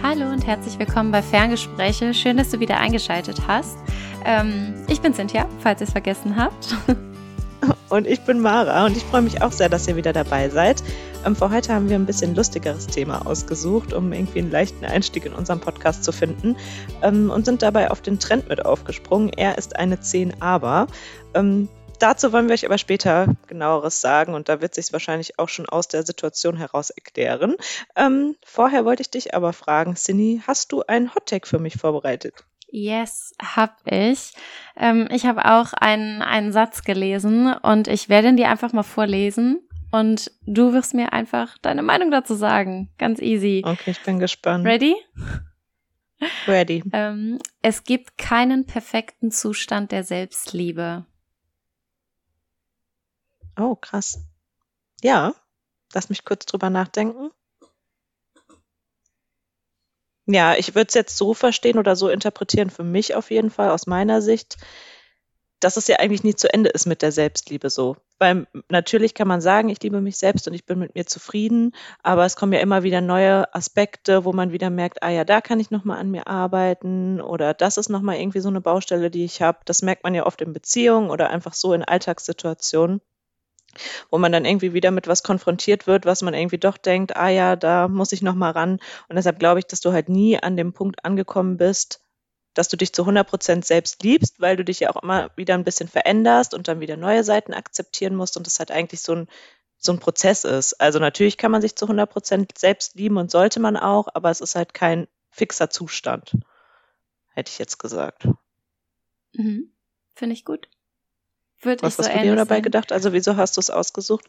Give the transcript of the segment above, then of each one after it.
Hallo und herzlich willkommen bei Ferngespräche. Schön, dass du wieder eingeschaltet hast. Ähm, ich bin Cynthia, falls ihr es vergessen habt. Und ich bin Mara und ich freue mich auch sehr, dass ihr wieder dabei seid. Ähm, für heute haben wir ein bisschen lustigeres Thema ausgesucht, um irgendwie einen leichten Einstieg in unseren Podcast zu finden ähm, und sind dabei auf den Trend mit aufgesprungen. Er ist eine 10 aber. Ähm, dazu wollen wir euch aber später genaueres sagen und da wird sich wahrscheinlich auch schon aus der Situation heraus erklären. Ähm, vorher wollte ich dich aber fragen, Cindy, hast du einen Hottag für mich vorbereitet? Yes, hab ich. Ähm, ich habe auch einen, einen Satz gelesen und ich werde ihn dir einfach mal vorlesen und du wirst mir einfach deine Meinung dazu sagen. Ganz easy. Okay, ich bin gespannt. Ready? Ready. Ähm, es gibt keinen perfekten Zustand der Selbstliebe. Oh, krass. Ja, lass mich kurz drüber nachdenken. Ja, ich würde es jetzt so verstehen oder so interpretieren, für mich auf jeden Fall, aus meiner Sicht, dass es ja eigentlich nie zu Ende ist mit der Selbstliebe so. Weil natürlich kann man sagen, ich liebe mich selbst und ich bin mit mir zufrieden, aber es kommen ja immer wieder neue Aspekte, wo man wieder merkt, ah ja, da kann ich nochmal an mir arbeiten oder das ist nochmal irgendwie so eine Baustelle, die ich habe. Das merkt man ja oft in Beziehungen oder einfach so in Alltagssituationen wo man dann irgendwie wieder mit was konfrontiert wird, was man irgendwie doch denkt, ah ja, da muss ich noch mal ran. Und deshalb glaube ich, dass du halt nie an dem Punkt angekommen bist, dass du dich zu 100 Prozent selbst liebst, weil du dich ja auch immer wieder ein bisschen veränderst und dann wieder neue Seiten akzeptieren musst und das halt eigentlich so ein, so ein Prozess ist. Also natürlich kann man sich zu 100 Prozent selbst lieben und sollte man auch, aber es ist halt kein fixer Zustand, hätte ich jetzt gesagt. Mhm. Finde ich gut. Würde Was ich so hast du dir dabei sehen. gedacht? Also wieso hast du es ausgesucht?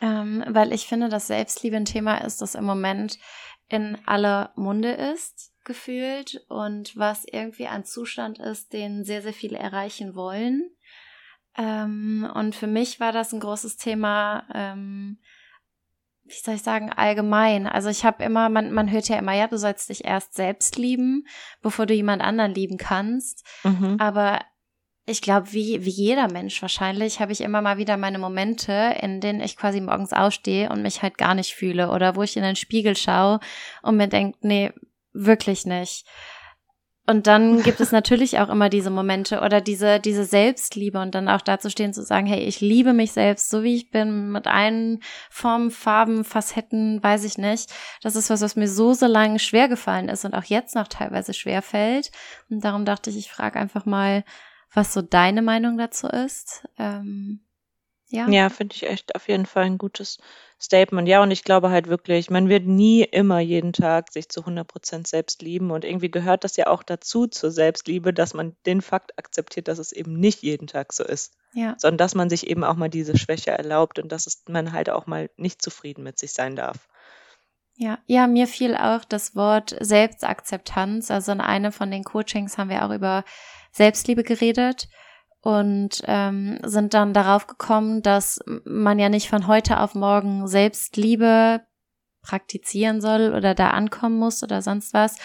Ähm, weil ich finde, dass Selbstliebe ein Thema ist, das im Moment in aller Munde ist, gefühlt, und was irgendwie ein Zustand ist, den sehr, sehr viele erreichen wollen. Ähm, und für mich war das ein großes Thema, ähm, wie soll ich sagen, allgemein. Also ich habe immer, man, man hört ja immer, ja, du sollst dich erst selbst lieben, bevor du jemand anderen lieben kannst. Mhm. Aber ich glaube, wie, wie jeder Mensch wahrscheinlich, habe ich immer mal wieder meine Momente, in denen ich quasi morgens ausstehe und mich halt gar nicht fühle oder wo ich in den Spiegel schaue und mir denke, nee, wirklich nicht. Und dann gibt es natürlich auch immer diese Momente oder diese, diese Selbstliebe und dann auch dazu stehen zu sagen, hey, ich liebe mich selbst, so wie ich bin, mit allen Formen, Farben, Facetten, weiß ich nicht. Das ist was, was mir so, so lange schwer gefallen ist und auch jetzt noch teilweise schwer fällt. Und darum dachte ich, ich frage einfach mal, was so deine Meinung dazu ist. Ähm, ja, ja finde ich echt auf jeden Fall ein gutes Statement. Ja, und ich glaube halt wirklich, man wird nie immer jeden Tag sich zu 100 Prozent selbst lieben. Und irgendwie gehört das ja auch dazu zur Selbstliebe, dass man den Fakt akzeptiert, dass es eben nicht jeden Tag so ist. Ja. Sondern dass man sich eben auch mal diese Schwäche erlaubt und dass es, man halt auch mal nicht zufrieden mit sich sein darf. Ja, ja, mir fiel auch das Wort Selbstakzeptanz. Also in einem von den Coachings haben wir auch über Selbstliebe geredet und ähm, sind dann darauf gekommen, dass man ja nicht von heute auf morgen Selbstliebe praktizieren soll oder da ankommen muss oder sonst was,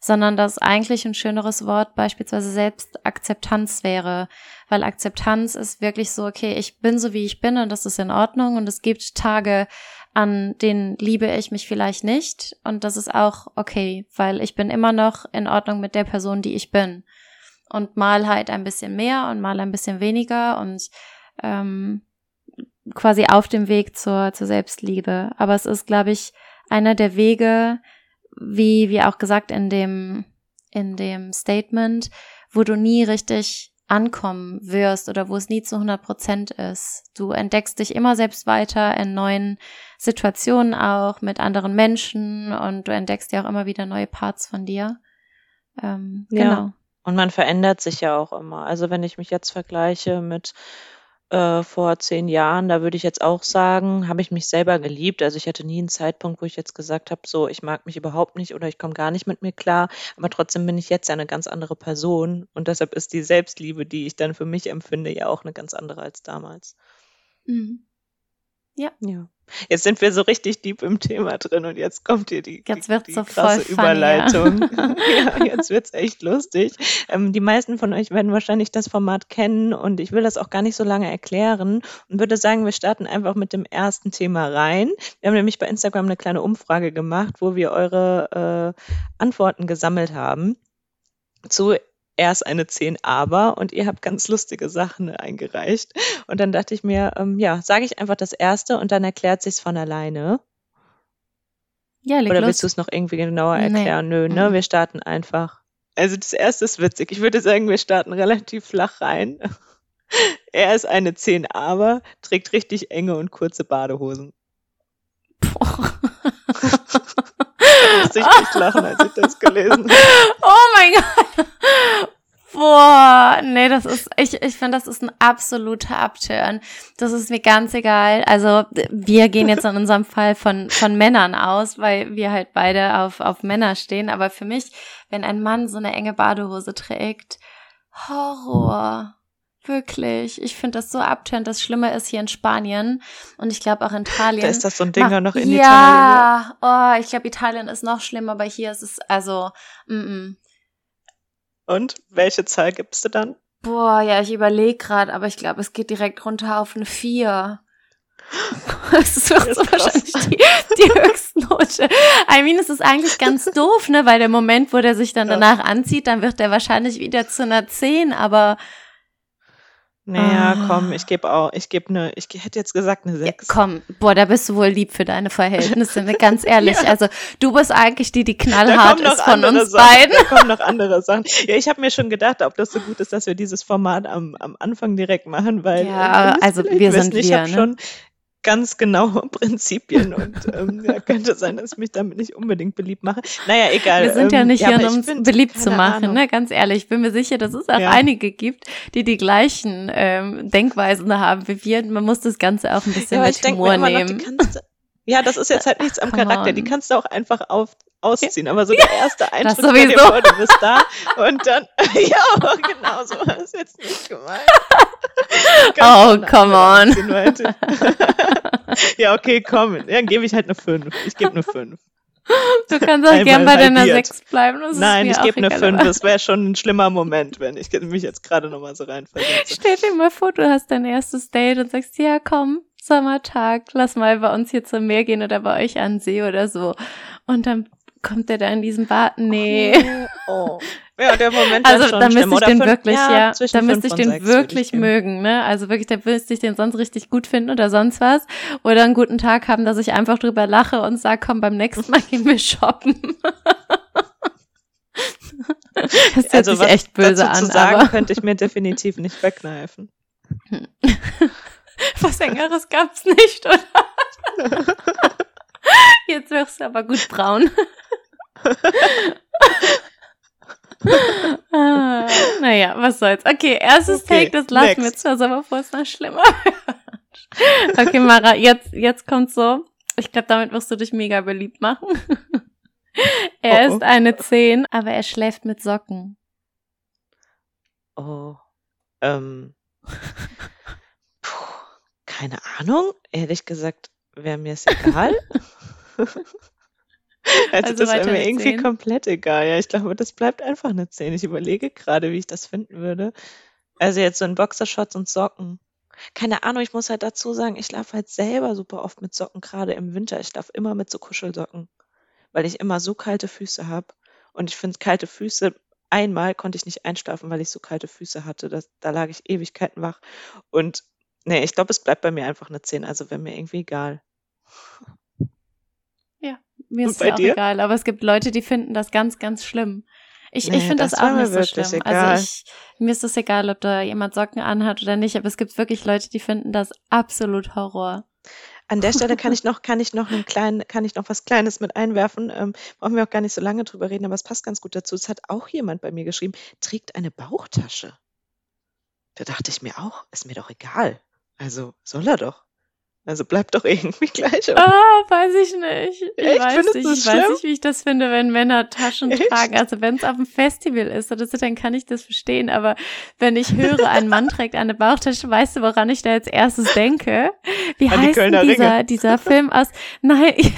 sondern dass eigentlich ein schöneres Wort beispielsweise Selbstakzeptanz wäre, weil Akzeptanz ist wirklich so, okay, ich bin so wie ich bin und das ist in Ordnung und es gibt Tage, an denen liebe ich mich vielleicht nicht und das ist auch okay, weil ich bin immer noch in Ordnung mit der Person, die ich bin und mal halt ein bisschen mehr und mal ein bisschen weniger und ähm, quasi auf dem Weg zur, zur Selbstliebe. Aber es ist, glaube ich, einer der Wege, wie, wie auch gesagt in dem, in dem Statement, wo du nie richtig ankommen wirst oder wo es nie zu 100 Prozent ist. Du entdeckst dich immer selbst weiter in neuen Situationen auch mit anderen Menschen und du entdeckst ja auch immer wieder neue Parts von dir. Ähm, ja. Genau. Und man verändert sich ja auch immer. Also wenn ich mich jetzt vergleiche mit äh, vor zehn Jahren, da würde ich jetzt auch sagen, habe ich mich selber geliebt. Also ich hatte nie einen Zeitpunkt, wo ich jetzt gesagt habe, so, ich mag mich überhaupt nicht oder ich komme gar nicht mit mir klar. Aber trotzdem bin ich jetzt ja eine ganz andere Person. Und deshalb ist die Selbstliebe, die ich dann für mich empfinde, ja auch eine ganz andere als damals. Mhm. Ja. Ja. Jetzt sind wir so richtig deep im Thema drin und jetzt kommt hier die, Jetzt die, die so krasse funny, Überleitung. ja, jetzt wird's echt lustig. Ähm, die meisten von euch werden wahrscheinlich das Format kennen und ich will das auch gar nicht so lange erklären und würde sagen, wir starten einfach mit dem ersten Thema rein. Wir haben nämlich bei Instagram eine kleine Umfrage gemacht, wo wir eure äh, Antworten gesammelt haben zu erst eine 10 aber und ihr habt ganz lustige Sachen eingereicht. Und dann dachte ich mir, ähm, ja, sage ich einfach das erste und dann erklärt sich's von alleine. Ja, leg Oder los. willst du es noch irgendwie genauer Nee. erklären? Nö, ne? Mhm. Wir starten einfach. Also das erste ist witzig. Ich würde sagen, wir starten relativ flach rein. Er ist eine 10 aber, trägt richtig enge und kurze Badehosen. Boah. Da musste ich nicht lachen, als ich das gelesen habe. Oh mein Gott. Das ist, ich, ich finde, das ist ein absoluter Upturn. Das ist mir ganz egal. Also, wir gehen jetzt in unserem Fall von, von Männern aus, weil wir halt beide auf, auf Männer stehen. Aber für mich, wenn ein Mann so eine enge Badehose trägt, Horror. Wirklich. Ich finde das so upturn. Das Schlimme ist hier in Spanien und ich glaube auch in Italien. Da ist das so ein Dinger Mach- noch in Italien. ja, oh, ich glaube, Italien ist noch schlimmer, aber hier ist es, also, mm, mm. Und welche Zahl gibst du dann? Boah, ja, ich überlege gerade, aber ich glaube, es geht direkt runter auf eine 4. Das ist Das ist wahrscheinlich die, die Höchstnote. I mean, es ist eigentlich ganz doof, ne? Weil der Moment, wo der sich dann danach anzieht, dann wird der wahrscheinlich wieder zu einer 10, aber Naja, Ah. komm, ich gebe auch, ich gebe eine, ich hätte jetzt gesagt eine ja, 6. komm, boah, da bist du wohl lieb für deine Verhältnisse, ganz ehrlich. Ja. Also, du bist eigentlich die, die knallhart ist von uns Sachen. beiden. Da kommen noch andere Sachen. Ja, ich habe mir schon gedacht, ob das so gut ist, dass wir dieses Format am, am Anfang direkt machen, weil Ja, äh, also wir sind ich wir, habe ne? schon ganz genaue Prinzipien und ähm, ja, könnte sein, dass ich mich damit nicht unbedingt beliebt mache. Naja, egal. Wir sind ja ähm, nicht hier, aber um uns find, beliebt zu machen, Ahnung. ne? Ganz ehrlich, ich bin mir sicher, dass es auch Ja. einige gibt, die die gleichen ähm, Denkweisen haben wie wir. Man muss das Ganze auch ein bisschen Ja, mit Humor immer noch, die nehmen. kannst ja, das ist jetzt halt nichts am Come Charakter. Die on. kannst du auch einfach auf, ausziehen. Aber so der erste Eindruck, Das sowieso. vor, du bist da und dann, ja, genau so war es jetzt nicht gemeint. Oh, eine come andere on. ja, okay, komm. Ja, dann gebe ich halt eine 5. Ich gebe eine 5. Du kannst auch gern bei deiner halbiert. 6 bleiben. Das Nein, ist ich gebe eine egal, 5. aber- Das wäre schon ein schlimmer Moment, wenn ich mich jetzt gerade nochmal so reinversetze. Stell dir mal vor, du hast dein erstes Date und sagst, ja, komm, Sommertag, lass mal bei uns hier zum Meer gehen oder bei euch an See oder so. Und dann kommt er da in diesem Bad. Nee. Oh. Ja, der Moment Also wär schon da müsste ich den fünf- wirklich, ja, da müsste ich den wirklich geben. mögen, ne? Also wirklich, da müsste ich den sonst richtig gut finden oder sonst was. Oder einen guten Tag haben, dass ich einfach drüber lache und sag, komm, beim nächsten Mal gehen wir shoppen. das hört Also sich was echt böse dazu an, zu sagen, aber könnte ich mir definitiv nicht wegkneifen. was Engeres gab's nicht, oder? Jetzt wirst du aber gut braun. ah, naja, was soll's. Okay, erstes Okay, Take, das lassen wir next. jetzt also bevor es noch schlimmer wird. Okay, Mara, jetzt, jetzt kommt's so. Ich glaube, damit wirst du dich mega beliebt machen. er Oh, oh. ist eine 10, aber er schläft mit Socken. Oh. Ähm. Keine Ahnung. Ehrlich gesagt, wäre mir es egal. also, Also das wäre mir irgendwie 10? komplett egal. Ja, ich glaube, das bleibt einfach eine 10. Ich überlege gerade, wie ich das finden würde. Also jetzt so in Boxershorts und Socken. Keine Ahnung, ich muss halt dazu sagen, ich schlafe halt selber super oft mit Socken, gerade im Winter. Ich schlafe immer mit so Kuschelsocken, weil ich immer so kalte Füße habe. Und ich finde kalte Füße, einmal konnte ich nicht einschlafen, weil ich so kalte Füße hatte. Das, da lag ich Ewigkeiten wach. Und nee, ich glaube, es bleibt bei mir einfach eine 10. Also wäre mir irgendwie egal. Mir Und ist ja auch dir? egal, aber es gibt Leute, die finden das ganz, ganz schlimm. Ich, Nee, ich finde das, das auch mir nicht so schlimm. egal. Also ich, mir ist das egal, ob da jemand Socken anhat oder nicht, aber es gibt wirklich Leute, die finden das absolut Horror. An der Stelle kann ich noch, kann ich noch einen kleinen, kann ich noch was Kleines mit einwerfen. Ähm, brauchen wir auch gar nicht so lange drüber reden, aber es passt ganz gut dazu. Es hat auch jemand bei mir geschrieben, trägt eine Bauchtasche. Da dachte ich mir auch, ist mir doch egal. Also soll er doch. Also bleibt doch irgendwie gleich. Ah, oh, weiß ich nicht. Ich Echt? weiß Findest nicht. Ich weiß nicht, wie ich das finde, wenn Männer Taschen Echt? tragen. Also wenn es auf dem Festival ist oder so, dann kann ich das verstehen. Aber wenn ich höre, ein Mann trägt eine Bauchtasche, weißt du, woran ich da als erstes denke? Wie An die heißt Kölner dieser, dieser Film aus? Nein, ich.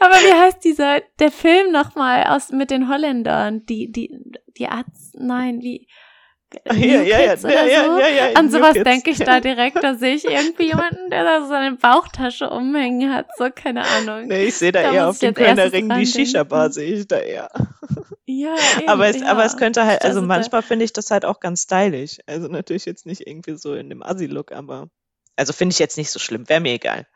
Aber wie heißt dieser, der Film nochmal aus, mit den Holländern? Die, die, die Arzt, nein, wie, Ah, Ja, ja, ja, Kids ja, ja, so? ja, ja, An sowas denke ich da direkt, da sehe ich irgendwie jemanden, der da so seine Bauchtasche umhängen hat, so keine Ahnung. Nee, ich sehe da, Da eher auf dem Kölner Ring die Shisha-Bar, sehe ich da eher. Ja, eben, Aber es, ja. aber es könnte halt, also Also manchmal finde ich das halt auch ganz stylisch. Also natürlich jetzt nicht irgendwie so in dem Assi-Look, aber also finde ich jetzt nicht so schlimm, wäre mir egal.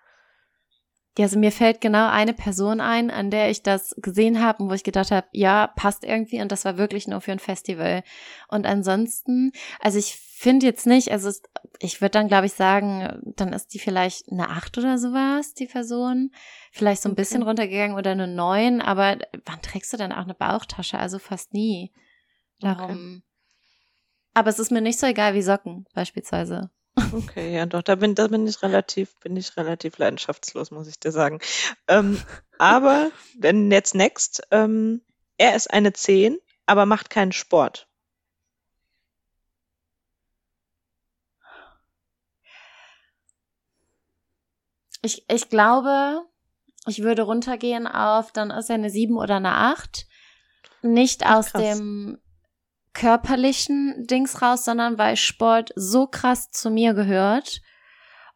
Ja, also mir fällt genau eine Person ein, an der ich das gesehen habe und wo ich gedacht habe, ja, passt irgendwie und das war wirklich nur für ein Festival. Und ansonsten, also ich finde jetzt nicht, also ich würde dann glaube ich sagen, dann ist die vielleicht eine Acht oder sowas, die Person. Vielleicht so ein Okay. bisschen runtergegangen oder eine Neun, aber wann trägst du denn auch eine Bauchtasche? Also fast nie. Darum. Aber es ist mir nicht so egal wie Socken, beispielsweise. Okay, ja doch, da bin, da bin ich relativ, bin ich relativ leidenschaftslos, muss ich dir sagen. Ähm, aber, denn jetzt next, ähm, er ist eine 10, aber macht keinen Sport. Ich, ich glaube, ich würde runtergehen auf, dann ist er eine sieben oder eine acht. Nicht Ach, aus krass. dem körperlichen Dings raus, sondern weil Sport so krass zu mir gehört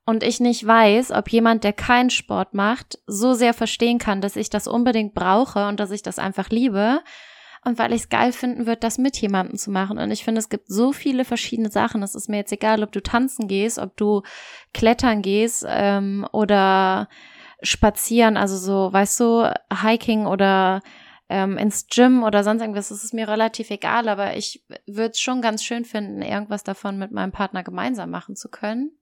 und ich nicht weiß, ob jemand, der keinen Sport macht, so sehr verstehen kann, dass ich das unbedingt brauche und dass ich das einfach liebe. Und weil ich es geil finden würde, das mit jemandem zu machen. Und ich finde, es gibt so viele verschiedene Sachen. Es ist mir jetzt egal, ob du tanzen gehst, ob du klettern gehst ähm, oder spazieren, also so, weißt du, Hiking oder ähm, ins Gym oder sonst irgendwas, das ist mir relativ egal, aber ich würde es schon ganz schön finden, irgendwas davon mit meinem Partner gemeinsam machen zu können.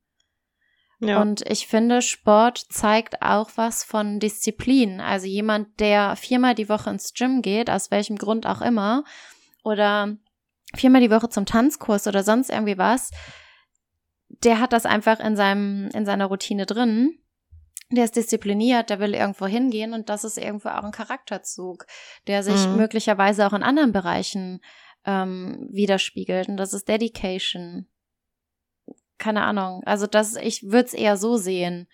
Ja. Und ich finde, Sport zeigt auch was von Disziplin. Also jemand, der viermal die Woche ins Gym geht, aus welchem Grund auch immer, oder viermal die Woche zum Tanzkurs oder sonst irgendwie was, der hat das einfach in seinem, in seiner Routine drin. Der ist diszipliniert, der will irgendwo hingehen und das ist irgendwo auch ein Charakterzug, der sich Mhm. möglicherweise auch in anderen Bereichen ähm, widerspiegelt. Und das ist Dedication. Keine Ahnung. Also das, ich würde es eher so sehen.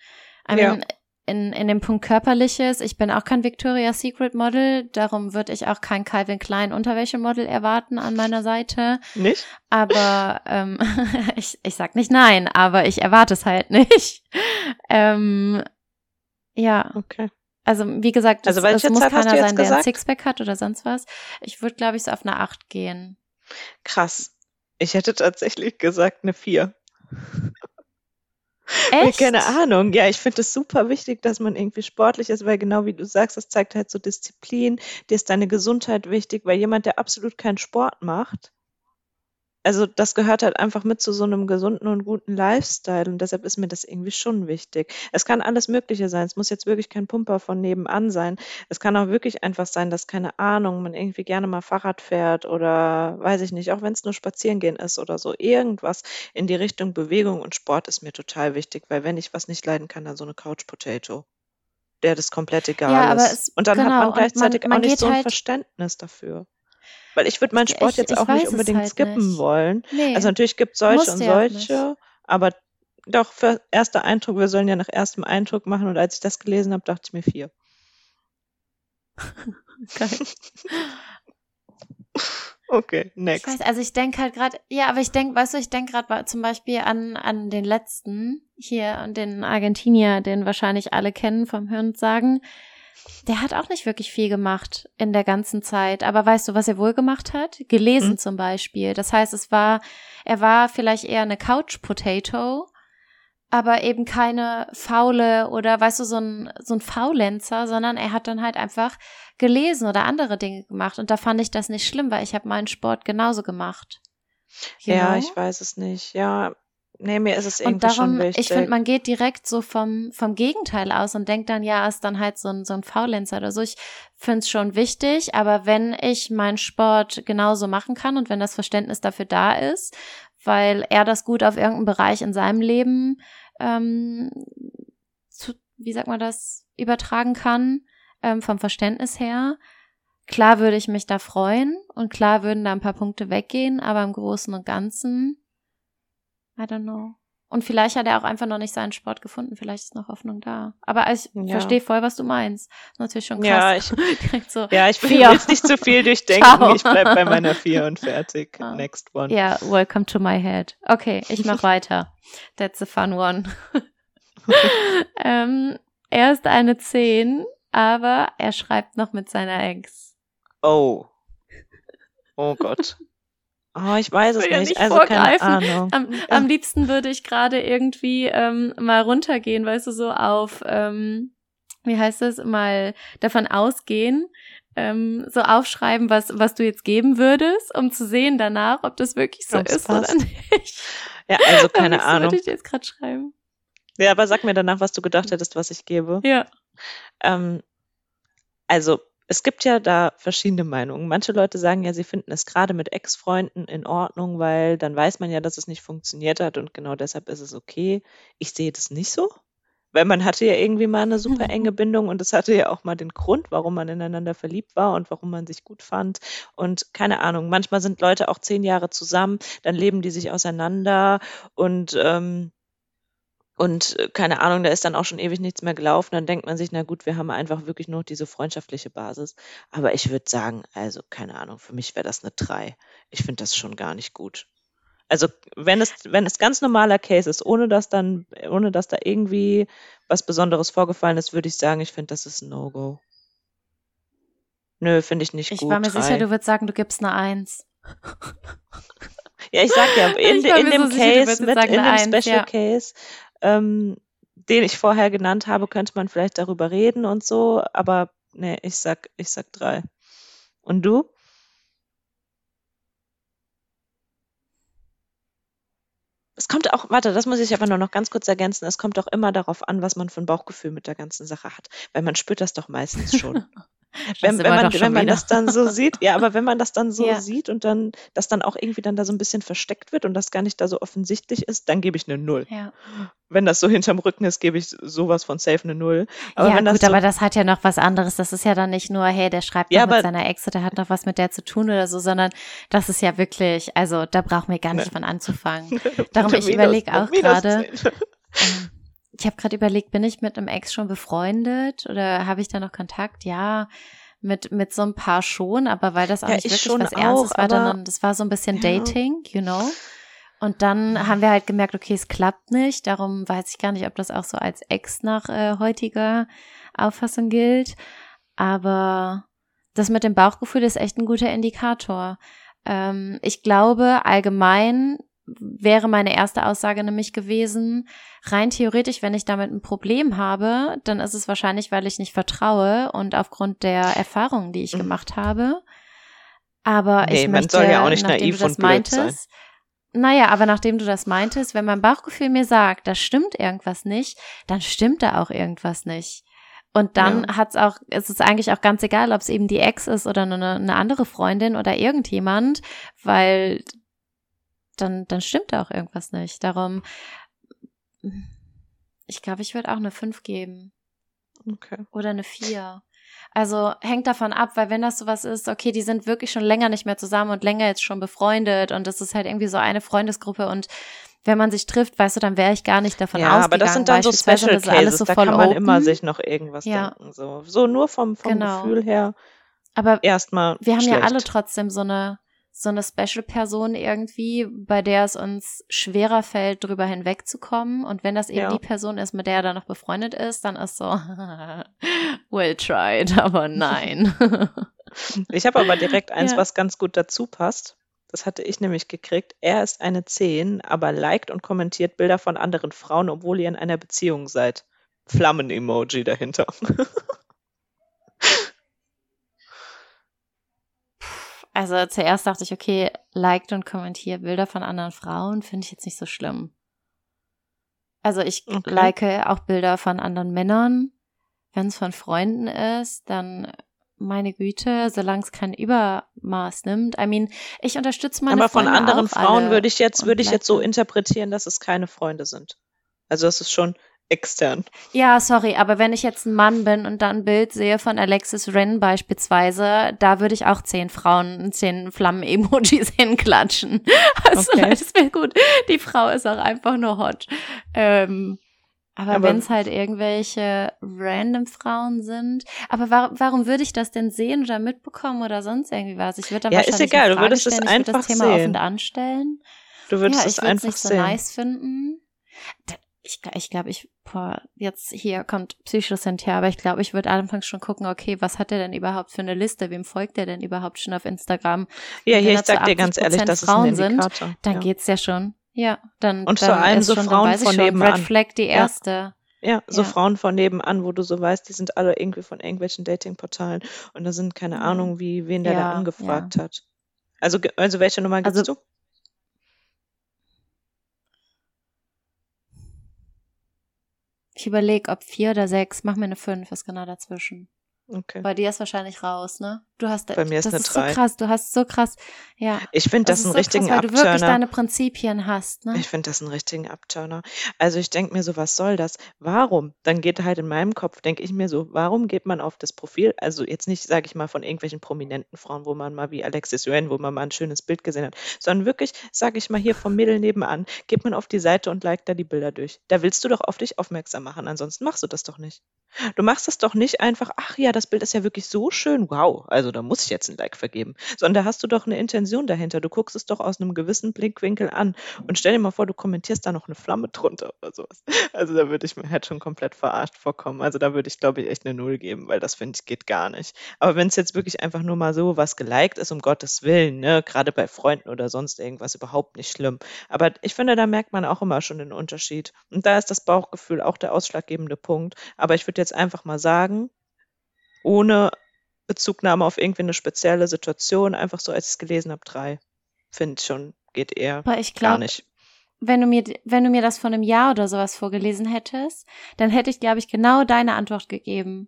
I Ja. mean, in, in dem Punkt Körperliches, ich bin auch kein Victoria's Secret Model, darum würde ich auch kein Calvin Klein Unterwäschemodel erwarten an meiner Seite. Nicht? Aber ähm, ich, ich sag nicht nein, aber ich erwarte es halt nicht. ähm, ja, Okay. also wie gesagt, Also es, muss keiner sein, der ein? Sixpack hat oder sonst was. Ich würde, glaube ich, so auf eine Acht gehen. Krass. Ich hätte tatsächlich gesagt eine 4. Weil, Echt? keine Ahnung. Ja, ich finde es super wichtig, dass man irgendwie sportlich ist, weil genau wie du sagst, das zeigt halt so Disziplin. Dir ist deine Gesundheit wichtig, weil jemand, der absolut keinen Sport macht, also das gehört halt einfach mit zu so einem gesunden und guten Lifestyle und deshalb ist mir das irgendwie schon wichtig. Es kann alles Mögliche sein. Es muss jetzt wirklich kein Pumper von nebenan sein. Es kann auch wirklich einfach sein, dass, keine Ahnung, man irgendwie gerne mal Fahrrad fährt oder weiß ich nicht, auch wenn es nur spazieren gehen ist oder so. Irgendwas in die Richtung Bewegung und Sport ist mir total wichtig, weil wenn ich was nicht leiden kann, dann so eine Couch Potato. Der das komplett egal Ja, ist. es- und dann genau, hat man gleichzeitig man- man auch nicht so ein halt- Verständnis dafür. Weil ich würde meinen Ich- Sport jetzt ich auch nicht unbedingt halt skippen nicht. wollen. Nee. Also natürlich gibt es solche und ja solche, aber doch für erster Eindruck, wir sollen ja nach erstem Eindruck machen und als ich das gelesen habe, dachte ich mir vier. Geil. Okay, Ich next. weiß, also ich denke halt gerade, ja, aber ich denke, weißt du, ich denke gerade zum Beispiel an, an den letzten hier und den Argentinier, den wahrscheinlich alle kennen vom Hören Sagen. Der hat auch nicht wirklich viel gemacht in der ganzen Zeit. Aber weißt du, was er wohl gemacht hat? Gelesen Hm. zum Beispiel. Das heißt, es war, er war vielleicht eher eine Couch Potato, aber eben keine faule oder weißt du, so ein, so ein Faulenzer, sondern er hat dann halt einfach gelesen oder andere Dinge gemacht. Und da fand ich das nicht schlimm, weil ich habe meinen Sport genauso gemacht. You Ja, know? ich weiß es nicht. Ja, nee, mir ist es Und irgendwie schon darum, wichtig. ich finde, man geht direkt so vom, vom Gegenteil aus und denkt dann, ja, ist dann halt so ein, so ein Faulenzer oder so. Ich finde es schon wichtig, aber wenn ich meinen Sport genauso machen kann und wenn das Verständnis dafür da ist, weil er das gut auf irgendeinem Bereich in seinem Leben ähm, zu, wie sagt man das, übertragen kann, ähm, vom Verständnis her. Klar würde ich mich da freuen und klar würden da ein paar Punkte weggehen, aber im Großen und Ganzen, I don't know. Und vielleicht hat er auch einfach noch nicht seinen Sport gefunden. Vielleicht ist noch Hoffnung da. Aber ich ja. verstehe voll, was du meinst. Natürlich schon krass. Ja, ich, so, ja, ich will jetzt nicht zu viel durchdenken. Ciao. Ich bleib bei meiner vier und fertig. Ah. Next one. Ja, welcome to my head. Okay, ich mach weiter. That's a fun one. ähm, er ist eine 10, aber er schreibt noch mit seiner Ex. Oh. Oh Gott. Oh, ich weiß es nicht. nicht. Also keine Ahnung. Am, am liebsten würde ich gerade irgendwie ähm, mal runtergehen, weißt du, so auf, ähm, wie heißt es, mal davon ausgehen, ähm, so aufschreiben, was, was du jetzt geben würdest, um zu sehen danach, ob das wirklich so Ob's ist passt. oder nicht. Ja, also keine das Ahnung. würde ich jetzt gerade schreiben. Ja, aber sag mir danach, was du gedacht hättest, was ich gebe. Ja. Ähm, also es gibt ja da verschiedene Meinungen. Manche Leute sagen ja, sie finden es gerade mit Ex-Freunden in Ordnung, weil dann weiß man ja, dass es nicht funktioniert hat und genau deshalb ist es okay. Ich sehe das nicht so, weil man hatte ja irgendwie mal eine super enge Bindung und es hatte ja auch mal den Grund, warum man ineinander verliebt war und warum man sich gut fand. Und keine Ahnung, manchmal sind Leute auch zehn Jahre zusammen, dann leben die sich auseinander und ähm, und äh, keine Ahnung, da ist dann auch schon ewig nichts mehr gelaufen. Dann denkt man sich, na gut, wir haben einfach wirklich nur diese freundschaftliche Basis. Aber ich würde sagen, also keine Ahnung, für mich wäre das eine 3. Ich finde das schon gar nicht gut. Also wenn es, wenn es ganz normaler Case ist, ohne dass dann, ohne dass da irgendwie was Besonderes vorgefallen ist, würde ich sagen, ich finde, das ist ein No-Go. Nö, finde ich nicht ich gut. Ich war mir drei. sicher, du würdest sagen, du gibst eine 1. Ja, ich sag ja, in, in dem so Case, sicher, mit, in dem Special ja. Case, ähm, den ich vorher genannt habe, könnte man vielleicht darüber reden und so, aber nee, ich sag, ich sag drei. Und du? Es kommt auch, warte, das muss ich aber nur noch ganz kurz ergänzen. Es kommt auch immer darauf an, was man für ein Bauchgefühl mit der ganzen Sache hat. Weil man spürt das doch meistens schon. wenn, wenn man, wenn man das dann so sieht, ja, aber wenn man das dann so ja. sieht und dann, das dann auch irgendwie dann da so ein bisschen versteckt wird und das gar nicht da so offensichtlich ist, dann gebe ich eine Null. Ja. Wenn das so hinterm Rücken ist, gebe ich sowas von safe eine Null. Aber ja, gut, so, aber das hat ja noch was anderes. Das ist ja dann nicht nur, hey, der schreibt ja, mit seiner Ex, der hat noch was mit der zu tun oder so, sondern das ist ja wirklich, also da brauchen wir gar nicht ne. von anzufangen. Darum, ich überlege auch gerade. Ich habe gerade überlegt, bin ich mit einem Ex schon befreundet oder habe ich da noch Kontakt? Ja, mit mit so ein paar schon, aber weil das auch ja, nicht wirklich was Ernstes war, dann das war so ein bisschen ja. Dating, you know. Und dann haben wir halt gemerkt, okay, es klappt nicht. Darum weiß ich gar nicht, ob das auch so als Ex nach äh, heutiger Auffassung gilt. Aber das mit dem Bauchgefühl ist echt ein guter Indikator. Ähm, ich glaube, allgemein wäre meine erste Aussage nämlich gewesen, rein theoretisch, wenn ich damit ein Problem habe, dann ist es wahrscheinlich, weil ich nicht vertraue und aufgrund der Erfahrungen, die ich mhm. gemacht habe. Aber nee, ich möchte, man soll ja auch nicht naiv du das meintest, naja, aber nachdem du das meintest, wenn mein Bauchgefühl mir sagt, da stimmt irgendwas nicht, dann stimmt da auch irgendwas nicht. Und dann ja. hat's auch, es ist eigentlich auch ganz egal, ob es eben die Ex ist oder eine, eine andere Freundin oder irgendjemand, weil dann, dann stimmt da auch irgendwas nicht. Darum, ich glaube, ich würde auch eine 5 geben. Okay. Oder eine 4. Also hängt davon ab, weil wenn das sowas ist, okay, die sind wirklich schon länger nicht mehr zusammen und länger jetzt schon befreundet und das ist halt irgendwie so eine Freundesgruppe und wenn man sich trifft, weißt du, dann wäre ich gar nicht davon ja, ausgegangen. Ja, aber das sind dann so Special Cases, so da kann man open. immer sich noch irgendwas ja. denken. So, so nur vom, vom genau. Gefühl her. Aber erstmal. Wir haben schlecht. ja alle trotzdem so eine so eine Special-Person irgendwie, bei der es uns schwerer fällt, drüber hinwegzukommen. Und wenn das eben ja. die Person ist, mit der er dann noch befreundet ist, dann ist so, well tried, aber nein. ich habe aber direkt eins, ja. was ganz gut dazu passt. Das hatte ich nämlich gekriegt. Er ist eine 10, aber liked und kommentiert Bilder von anderen Frauen, obwohl ihr in einer Beziehung seid. Flammen-Emoji dahinter. Also zuerst dachte ich, okay, liked und kommentiert Bilder von anderen Frauen, finde ich jetzt nicht so schlimm. Also ich okay. like auch Bilder von anderen Männern. Wenn es von Freunden ist, dann meine Güte, solange es kein Übermaß nimmt. I mean, ich unterstütze meine Aber Freunde von anderen Frauen würde ich jetzt, würde ich jetzt so interpretieren, dass es keine Freunde sind. Also das ist schon extern. Ja, sorry, aber wenn ich jetzt ein Mann bin und dann ein Bild sehe von Alexis Wren beispielsweise, da würde ich auch zehn Frauen, zehn Flammen-Emojis hinklatschen. Also okay. das wäre gut. Die Frau ist auch einfach nur hot. Ähm, aber, aber wenn es halt irgendwelche random Frauen sind, aber war, warum würde ich das denn sehen oder mitbekommen oder sonst irgendwie was? Ich würde da ja, wahrscheinlich ist egal, du würdest es einfach das Thema sehen. offen anstellen. Du würdest ja, es einfach nicht sehen. so nice finden. Ich, ich glaube, ich, boah, jetzt hier kommt Psychocent her, aber ich glaube, ich würde anfangs schon gucken, okay, was hat er denn überhaupt für eine Liste? Wem folgt er denn überhaupt schon auf Instagram? Ja, hier, ich sag dir ganz ehrlich, das Frauen ein sind, dann ja. geht's ja schon. Ja, dann, Und dann vor allem ist so schon, Frauen von schon, nebenan. Red Flag die Ja. erste. Ja, so Ja. Frauen von nebenan, wo du so weißt, die sind alle irgendwie von irgendwelchen Datingportalen und da sind keine Ja. Ahnung, wie, wen der da Ja, angefragt hat. Also, also welche Nummer gibst Also- du? Ich überlege, ob vier oder sechs. Mach mir eine fünf, ist genau dazwischen. Okay. Bei dir ist wahrscheinlich raus, ne? Du hast Bei mir ist das eine ist drei. so krass, du hast so krass, ja. Ich finde das, ist einen so richtigen krass, weil du wirklich deine Prinzipien hast, ne? Ich finde das einen richtigen Abturner. Also ich denke mir so, was soll das? Warum? Dann geht halt in meinem Kopf, denke ich mir so, warum geht man auf das Profil? Also jetzt nicht, sage ich mal, von irgendwelchen prominenten Frauen, wo man mal wie Alexis Yuan, wo man mal ein schönes Bild gesehen hat, sondern wirklich, sage ich mal, hier vom Mädel nebenan, geht man auf die Seite und liked da die Bilder durch. Da willst du doch auf dich aufmerksam machen, ansonsten machst du das doch nicht. Du machst es doch nicht einfach, ach ja, das Bild ist ja wirklich so schön, wow, also da muss ich jetzt ein Like vergeben, sondern da hast du doch eine Intention dahinter. Du guckst es doch aus einem gewissen Blickwinkel an und stell dir mal vor, du kommentierst da noch eine Flamme drunter oder sowas. Also da würde ich mir halt schon komplett verarscht vorkommen. Also da würde ich, glaube ich, echt eine Null geben, weil das finde ich geht gar nicht. Aber wenn es jetzt wirklich einfach nur mal so was geliked ist, um Gottes Willen, ne, gerade bei Freunden oder sonst irgendwas, überhaupt nicht schlimm. Aber ich finde, da merkt man auch immer schon den Unterschied. Und da ist das Bauchgefühl auch der ausschlaggebende Punkt. Aber ich würde jetzt einfach mal sagen, ohne Bezugnahme auf irgendwie eine spezielle Situation, einfach so, als ich es gelesen habe, drei. Finde ich schon, geht eher Aber ich gar glaube, nicht. wenn du mir, wenn du mir das vor einem Jahr oder sowas vorgelesen hättest, dann hätte ich, glaube ich, genau deine Antwort gegeben.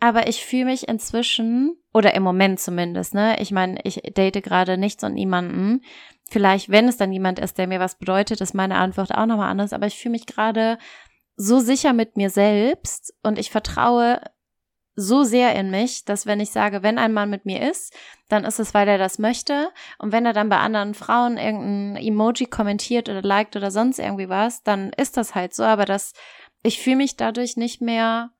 Aber ich fühle mich inzwischen, oder im Moment zumindest, ne? Ich meine, ich date gerade nichts und niemanden. Vielleicht, wenn es dann jemand ist, der mir was bedeutet, ist meine Antwort auch nochmal anders. Aber ich fühle mich gerade so sicher mit mir selbst und ich vertraue so sehr in mich, dass wenn ich sage, wenn ein Mann mit mir ist, dann ist es, weil er das möchte. Und wenn er dann bei anderen Frauen irgendein Emoji kommentiert oder liked oder sonst irgendwie was, dann ist das halt so. Aber das, ich fühle mich dadurch nicht mehr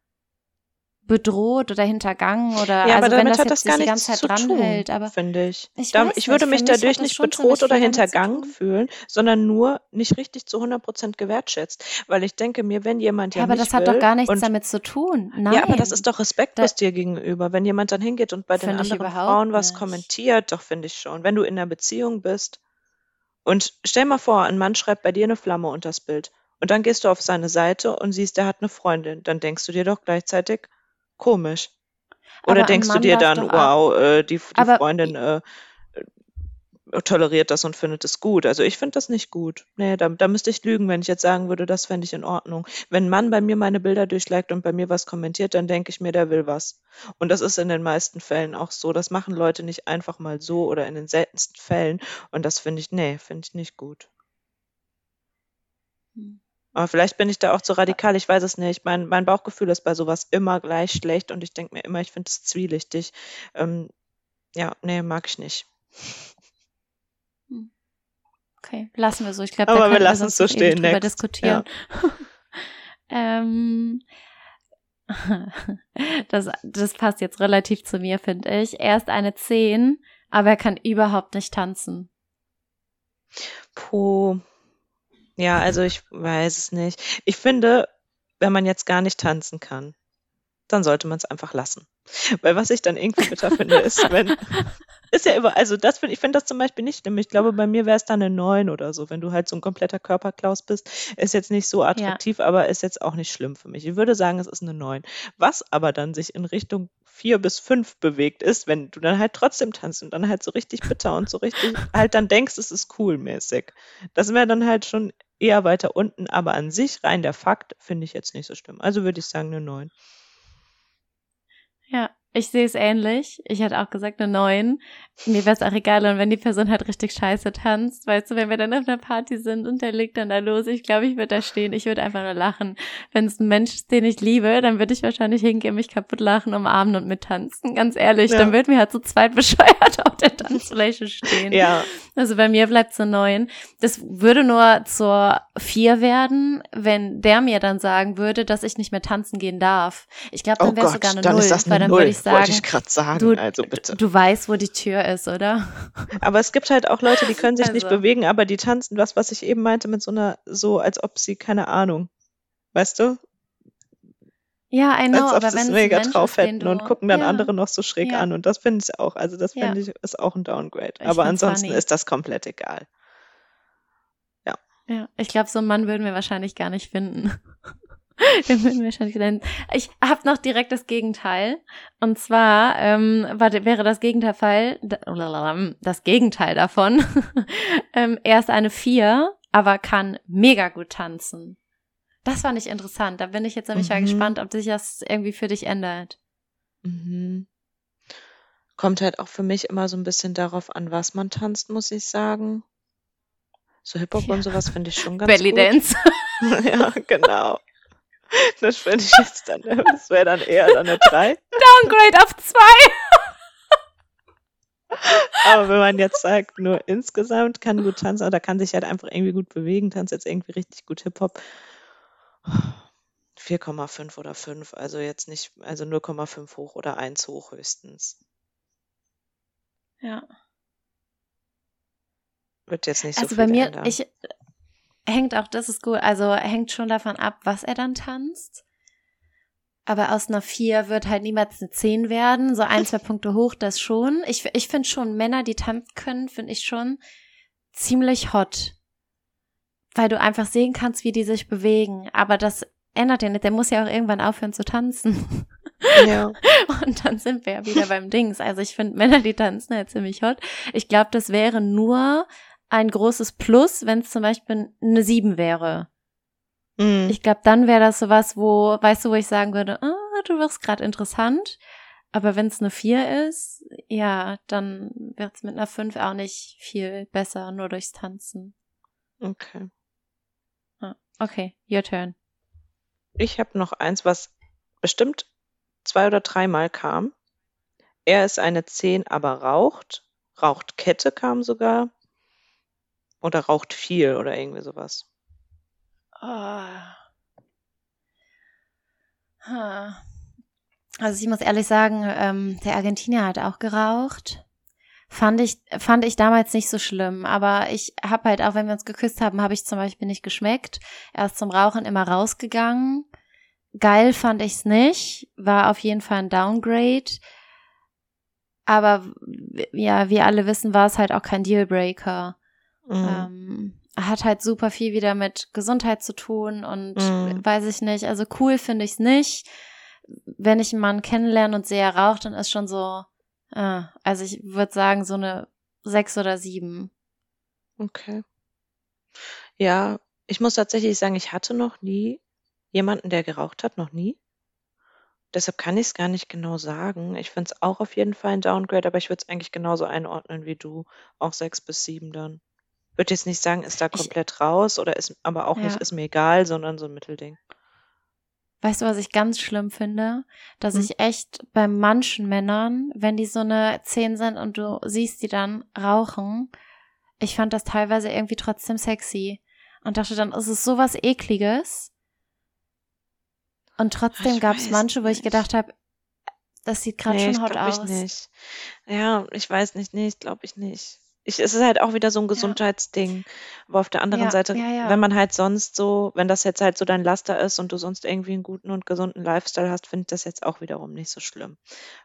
bedroht oder hintergangen oder Ja, also aber wenn damit das hat jetzt das gar die nichts ganze zu Zeit tun, dranhält. Aber finde ich. ich Da, ich würde mich dadurch nicht bedroht oder hintergangen fühlen, sondern nur nicht richtig zu 100% gewertschätzt. Weil ich denke mir, wenn jemand Ja, ja aber das hat doch gar nichts damit zu tun. ja, aber das Nein. ist doch Da, respektlos dir gegenüber. Wenn jemand dann hingeht und bei den anderen Frauen was nicht. kommentiert, doch finde ich schon. Wenn du in einer Beziehung bist und stell mal vor, ein Mann schreibt bei dir eine Flamme unter das Bild und dann gehst du auf seine Seite und siehst, er hat eine Freundin, dann denkst du dir doch gleichzeitig komisch. Oder Aber denkst du dir dann, wow, äh, die, die Freundin äh, äh, toleriert das und findet es gut. Also ich finde das nicht gut. Nee, da, da müsste ich lügen, wenn ich jetzt sagen würde, das fände ich in Ordnung. Wenn ein Mann bei mir meine Bilder durchliked und bei mir was kommentiert, dann denke ich mir, der will was. Und das ist in den meisten Fällen auch so. Das machen Leute nicht einfach mal so oder in den seltensten Fällen. Und das finde ich, nee, finde ich nicht gut. Hm. Aber vielleicht bin ich da auch zu radikal, ich weiß es nicht. Mein, mein Bauchgefühl ist bei sowas immer gleich schlecht und ich denke mir immer, ich finde es zwielichtig. Ähm, ja, nee, mag ich nicht. Okay, lassen wir so. Ich glaube, Aber wir könnten wir lassen es so stehen, drüber next. diskutieren. Ja. ähm, das, das passt jetzt relativ zu mir, finde ich. Er ist eine 10, aber er kann überhaupt nicht tanzen. Puh. Ja, also ich weiß es nicht. Ich finde, wenn man jetzt gar nicht tanzen kann, dann sollte man es einfach lassen. Weil was ich dann irgendwie bitter finde, ist, wenn, ist ja immer, also das finde ich finde das zum Beispiel nicht schlimm. Ich glaube, bei mir wäre es dann eine 9 oder so. Wenn du halt so ein kompletter Körperklaus bist, ist jetzt nicht so Ja. attraktiv, aber ist jetzt auch nicht schlimm für mich. Ich würde sagen, es ist eine 9. Was aber dann sich in Richtung 4 bis 5 bewegt ist, wenn du dann halt trotzdem tanzt und dann halt so richtig bitter und so richtig halt dann denkst, es ist cool mäßig. Das wäre dann halt schon eher weiter unten, aber an sich rein der Fakt finde ich jetzt nicht so schlimm. Also würde ich sagen eine 9. Ja, Ich sehe es ähnlich. Ich hätte auch gesagt eine 9. Mir wäre es auch egal. Und wenn die Person halt richtig scheiße tanzt, weißt du, wenn wir dann auf einer Party sind und der legt dann da los, ich glaube, ich würde da stehen. Ich würde einfach nur lachen. Wenn es ein Mensch ist, den ich liebe, dann würde ich wahrscheinlich hingehen, mich kaputt lachen, umarmen und mittanzen. Ganz ehrlich, ja. dann würden wir halt so zweit bescheuert auf der Tanzfläche stehen. Ja. Also bei mir bleibt es eine 9. Das würde nur zur 4 werden, wenn der mir dann sagen würde, dass ich nicht mehr tanzen gehen darf. Ich glaube, dann oh wäre es sogar eine dann 0, ist das eine weil dann 0, würde ich sagen, wollte ich gerade sagen, du, also bitte. Du weißt, wo die Tür ist, oder? Aber es gibt halt auch Leute, die können sich Also. nicht bewegen, aber die tanzen was, was ich eben meinte, mit so einer, so als ob sie, keine Ahnung, weißt du, Ja, I know, als ob aber sie wenn mega Mensch drauf ist, hätten und gucken dann ja, andere noch so schräg Ja. an und das finde ich auch, also das Ja. finde ich, ist auch ein Downgrade. Ich Aber ansonsten ist das komplett egal. Ja, ich glaube, so einen Mann würden wir wahrscheinlich gar nicht finden. Den würden wir wahrscheinlich finden. Ich habe noch direkt das Gegenteil. Und zwar ähm, warte, wäre das Gegenteil das Gegenteil davon. ähm, er ist eine Vier, aber kann mega gut tanzen. Das fand ich interessant. Da bin ich jetzt nämlich mal Mhm. gespannt, ob sich das irgendwie für dich ändert. Mhm. Kommt halt auch für mich immer so ein bisschen darauf an, was man tanzt, muss ich sagen. So Hip-Hop Ja. und sowas finde ich schon ganz Belly gut. Dance. Ja, genau. Das finde ich jetzt dann, das wäre dann eher dann eine 3. Downgrade auf zwei. Aber wenn man jetzt sagt, nur insgesamt kann gut tanzen oder kann sich halt einfach irgendwie gut bewegen, tanzt jetzt irgendwie richtig gut Hip-Hop. 4,5 oder 5, also jetzt nicht, also 0,5 hoch oder 1 hoch höchstens. Ja. Wird jetzt nicht so Also bei mir, ändern. ich hängt auch, das ist gut, also hängt schon davon ab, was er dann tanzt. Aber aus einer 4 wird halt niemals eine 10 werden. So ein, zwei Punkte hoch, das schon. Ich, ich finde schon, Männer, die tanzen können, finde ich schon ziemlich hot. Weil du einfach sehen kannst, wie die sich bewegen. Aber das ändert ja nicht. Der muss ja auch irgendwann aufhören zu tanzen. ja. Und dann sind wir ja wieder beim Dings. Also ich finde Männer, die tanzen halt ziemlich hot. Ich glaube, das wäre nur ein großes Plus, wenn es zum Beispiel eine 7 wäre. Mhm. Ich glaube, dann wäre das sowas, wo, weißt du, wo ich sagen würde, ah, du wirst gerade interessant. Aber wenn es eine 4 ist, ja, dann wird es mit einer 5 auch nicht viel besser, nur durchs Tanzen. Okay. Okay, your turn. Ich habe noch eins, was bestimmt zwei oder dreimal kam. Er ist eine 10, aber raucht. Raucht Kette kam sogar. Oder raucht viel oder irgendwie sowas. Ah. Ha. Also ich muss ehrlich sagen, ähm, der Argentinier hat auch geraucht. Fand ich, fand ich damals nicht so schlimm, aber ich habe halt auch, wenn wir uns geküsst haben, habe ich zum Beispiel nicht geschmeckt. Er ist zum Rauchen immer rausgegangen. Geil fand ich's nicht, war auf jeden Fall ein Downgrade. Aber ja, wie alle wissen, war es halt auch kein Dealbreaker. Mhm. Ähm, hat halt super viel wieder mit Gesundheit zu tun und Mhm. weiß ich nicht. Also cool finde ich's nicht. Wenn ich einen Mann kennenlerne und sehe, er raucht, dann ist schon so, äh, also ich würde sagen, so eine sechs oder sieben. Okay. Ja, ich muss tatsächlich sagen, ich hatte noch nie jemanden, der geraucht hat, noch nie. Deshalb kann ich es gar nicht genau sagen. Ich finde es auch auf jeden Fall ein Downgrade, aber ich würde es eigentlich genauso einordnen wie du. Auch sechs bis sieben dann. Würde jetzt nicht sagen, ist da Ich- komplett raus oder ist, aber auch nicht, Ja. ist mir egal, sondern so ein Mittelding. Weißt du, was ich ganz schlimm finde? Dass Hm. ich echt bei manchen Männern, wenn die so eine 10 sind und du siehst die dann rauchen, ich fand das teilweise irgendwie trotzdem sexy. Und dachte dann, es ist sowas ekliges. Und trotzdem Ich gab es manche, wo ich nicht. gedacht habe, das sieht gerade Nee, schon ich hot glaube aus. ich nicht. Ja, ich weiß nicht, nee, ich glaube ich nicht. Ich, es ist halt auch wieder so ein Gesundheitsding. Aber auf der anderen Ja, Seite, ja, ja. wenn man halt sonst so, wenn das jetzt halt so dein Laster ist und du sonst irgendwie einen guten und gesunden Lifestyle hast, finde ich das jetzt auch wiederum nicht so schlimm.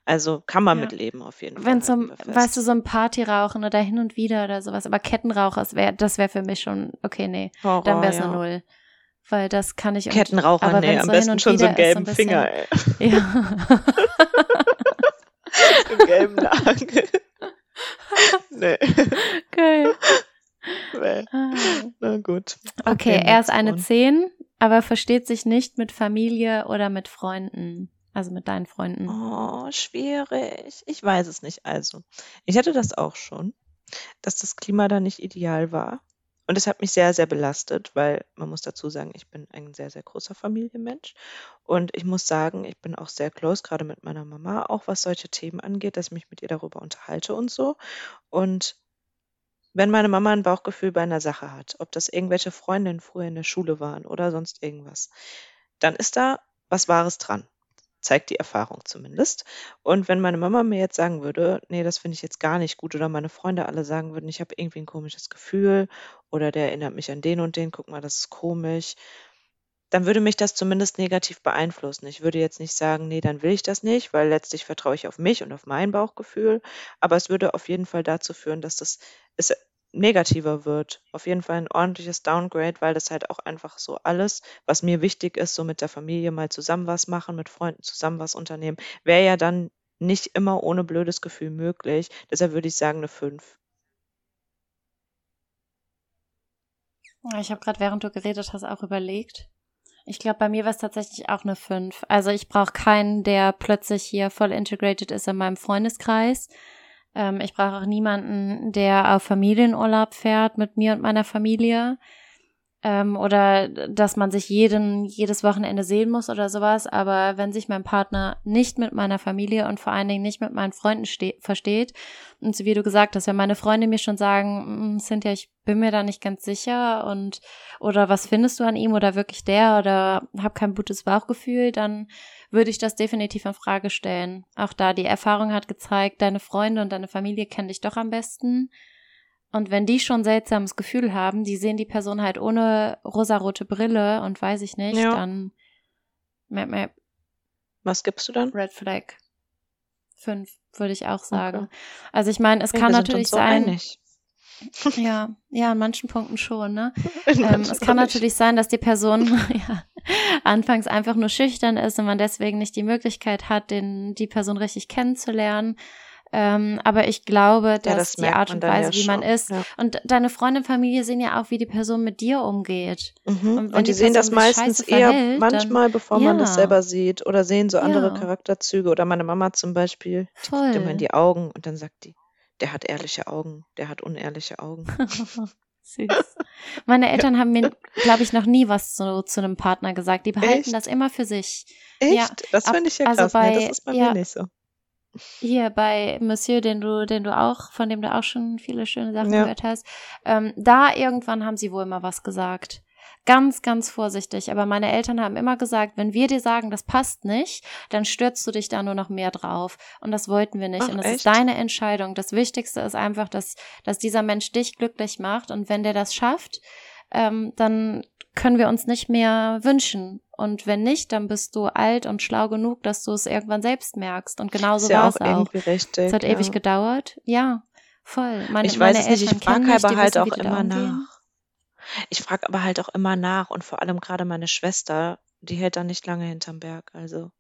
Also kann man Ja. mit leben auf jeden Fall. Wenn so, fest. weißt du, so ein Partyrauchen oder hin und wieder oder sowas, aber Kettenrauch, das wäre das wär für mich schon, okay, nee, Horror, dann wäre es ja. eine Null. Weil das kann ich Kettenraucher, aber nee, wenn's am so besten schon so einen wieder ist, so ein gelben Finger, ey. Ja. so einen gelben Nagel. Nee. Geil. nee. Ah. Na gut. Okay, er ist eine one. 10, aber versteht sich nicht mit Familie oder mit Freunden. Also mit deinen Freunden. Oh, schwierig. Ich weiß es nicht. Also, ich hatte das auch schon, dass das Klima da nicht ideal war. Und es hat mich sehr, sehr belastet, weil man muss dazu sagen, ich bin ein sehr, sehr großer Familienmensch. Und ich muss sagen, ich bin auch sehr close, gerade mit meiner Mama, auch was solche Themen angeht, dass ich mich mit ihr darüber unterhalte und so. Und wenn meine Mama ein Bauchgefühl bei einer Sache hat, ob das irgendwelche Freundinnen früher in der Schule waren oder sonst irgendwas, dann ist da was Wahres dran zeigt die Erfahrung zumindest. Und wenn meine Mama mir jetzt sagen würde, nee, das finde ich jetzt gar nicht gut, oder meine Freunde alle sagen würden, ich habe irgendwie ein komisches Gefühl oder der erinnert mich an den und den, guck mal, das ist komisch, dann würde mich das zumindest negativ beeinflussen. Ich würde jetzt nicht sagen, nee, dann will ich das nicht, weil letztlich vertraue ich auf mich und auf mein Bauchgefühl. Aber es würde auf jeden Fall dazu führen, dass das es negativer wird. Auf jeden Fall ein ordentliches Downgrade, weil das halt auch einfach so alles, was mir wichtig ist, so mit der Familie mal zusammen was machen, mit Freunden zusammen was unternehmen, wäre ja dann nicht immer ohne blödes Gefühl möglich. Deshalb würde ich sagen eine 5. Ich habe gerade, während du geredet hast, auch überlegt. Ich glaube, bei mir war es tatsächlich auch eine 5. Also ich brauche keinen, der plötzlich hier voll integrated ist in meinem Freundeskreis. Ähm, ich brauche auch niemanden, der auf Familienurlaub fährt mit mir und meiner Familie. Ähm, oder dass man sich jeden, jedes Wochenende sehen muss oder sowas. Aber wenn sich mein Partner nicht mit meiner Familie und vor allen Dingen nicht mit meinen Freunden versteht, und so wie du gesagt hast, wenn meine Freunde mir schon sagen, mm, Cynthia, ich bin mir da nicht ganz sicher und oder was findest du an ihm oder wirklich der oder hab kein gutes Bauchgefühl, dann würde ich das definitiv in Frage stellen. Auch da die Erfahrung hat gezeigt, deine Freunde und deine Familie kennen dich doch am besten. Und wenn die schon seltsames Gefühl haben, die sehen die Person halt ohne rosarote Brille und weiß ich nicht, ja. dann map, map. Was gibst du dann? Red Flag. Fünf, würde ich auch sagen. Okay. Also ich meine, es ja, kann natürlich so sein. Einig. Ja, ja, in manchen Punkten schon, ne? Ähm, es kann natürlich sein, dass die Person ja, anfangs einfach nur schüchtern ist und man deswegen nicht die Möglichkeit hat, den, die Person richtig kennenzulernen. Ähm, aber ich glaube, dass ja, das die Art und Weise, ja wie man ist, ja. und deine Freunde und Familie sehen ja auch, wie die Person mit dir umgeht. Mhm. Und, und, die, die sehen das meistens eher verhält, manchmal, dann, bevor man das selber sieht, oder sehen so andere Charakterzüge. Oder meine Mama zum Beispiel, die Voll. guckt immer in die Augen und dann sagt die, der hat ehrliche Augen, der hat unehrliche Augen. Süß. Meine Eltern haben mir, glaube ich, noch nie was zu, zu einem Partner gesagt. Die behalten Echt? das immer für sich. Echt? Ja, das finde ich ja also krass. Also bei, nee, das ist bei ja, mir nicht so. Hier bei Monsieur, den du, den du auch, von dem du auch schon viele schöne Sachen ja. gehört hast, ähm, da irgendwann haben sie wohl immer was gesagt ganz, ganz vorsichtig. Aber meine Eltern haben immer gesagt, wenn wir dir sagen, das passt nicht, dann stürzt du dich da nur noch mehr drauf. Und das wollten wir nicht. Ach, und das echt? ist deine Entscheidung. Das Wichtigste ist einfach, dass, dass dieser Mensch dich glücklich macht. Und wenn der das schafft, ähm, dann können wir uns nicht mehr wünschen. Und wenn nicht, dann bist du alt und schlau genug, dass du es irgendwann selbst merkst. Und genauso ja war es auch. Richtig, es hat ja. ewig gedauert. Ja, voll. Meine, ich weiß es nicht, ich frage aber halt auch immer nach. Ich frage aber halt auch immer nach und vor allem gerade meine Schwester, die hält da nicht lange hinterm Berg, also.